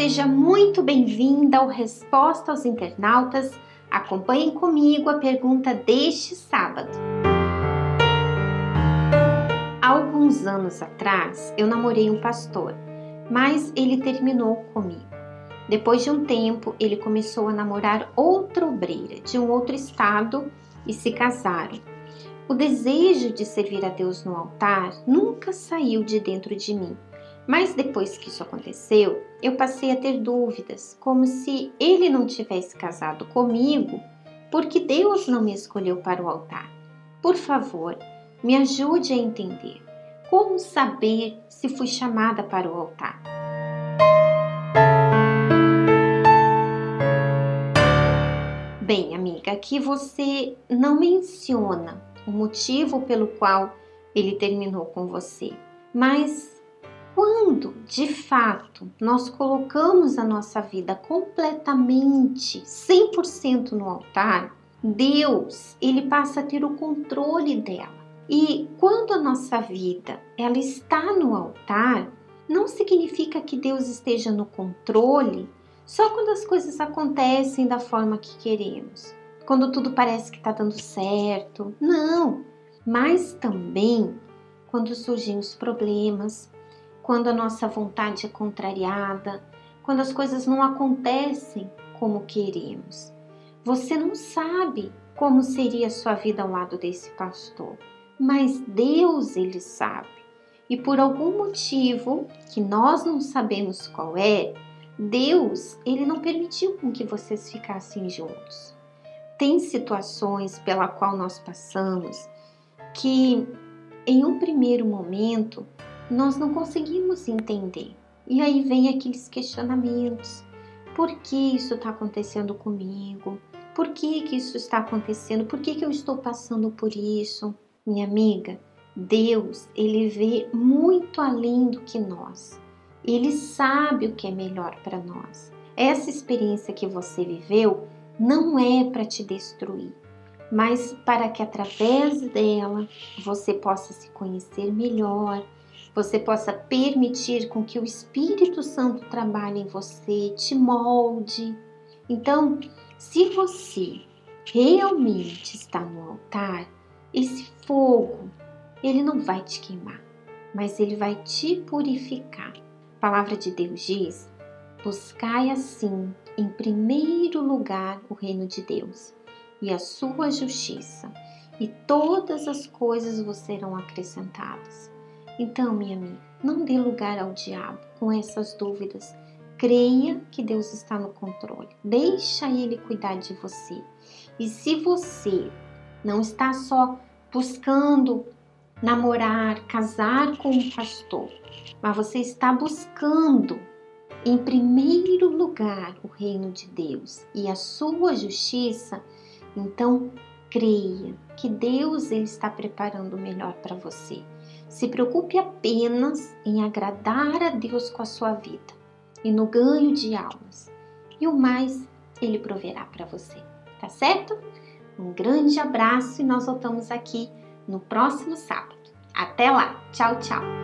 seja muito bem-vinda ao Resposta aos Internautas. Acompanhem comigo a pergunta deste sábado. Há alguns anos atrás, eu namorei um pastor, mas ele terminou comigo. Depois de um tempo, ele começou a namorar outra obreira de um outro estado e se casaram. O desejo de servir a Deus no altar nunca saiu de dentro de mim. Mas depois que isso aconteceu, eu passei a ter dúvidas, como se ele não tivesse casado comigo, porque Deus não me escolheu para o altar. Por favor, me ajude a entender como saber se fui chamada para o altar. Bem, amiga, aqui você não menciona o motivo pelo qual ele terminou com você, mas quando de fato nós colocamos a nossa vida completamente 100% no altar, Deus, ele passa a ter o controle dela. E quando a nossa vida ela está no altar, não significa que Deus esteja no controle só quando as coisas acontecem da forma que queremos, quando tudo parece que está dando certo. Não, mas também quando surgem os problemas, quando a nossa vontade é contrariada, quando as coisas não acontecem como queremos. Você não sabe como seria a sua vida ao lado desse pastor, mas Deus ele sabe. E por algum motivo que nós não sabemos qual é, Deus, ele não permitiu com que vocês ficassem juntos. Tem situações pela qual nós passamos que em um primeiro momento nós não conseguimos entender. E aí vem aqueles questionamentos. Por que isso está acontecendo comigo? Por que, que isso está acontecendo? Por que, que eu estou passando por isso? Minha amiga, Deus, ele vê muito além do que nós. Ele sabe o que é melhor para nós. Essa experiência que você viveu não é para te destruir, mas para que através dela você possa se conhecer melhor, você possa permitir com que o Espírito Santo trabalhe em você, te molde. Então, se você realmente está no altar, esse fogo, ele não vai te queimar, mas ele vai te purificar. A palavra de Deus diz: Buscai assim, em primeiro lugar, o reino de Deus e a sua justiça, e todas as coisas vos serão acrescentadas. Então, minha amiga, não dê lugar ao diabo com essas dúvidas. Creia que Deus está no controle. Deixa ele cuidar de você. E se você não está só buscando namorar, casar com um pastor, mas você está buscando em primeiro lugar o reino de Deus e a sua justiça, então creia que Deus ele está preparando o melhor para você. Se preocupe apenas em agradar a Deus com a sua vida e no ganho de almas. E o mais ele proverá para você, tá certo? Um grande abraço e nós voltamos aqui no próximo sábado. Até lá, tchau, tchau!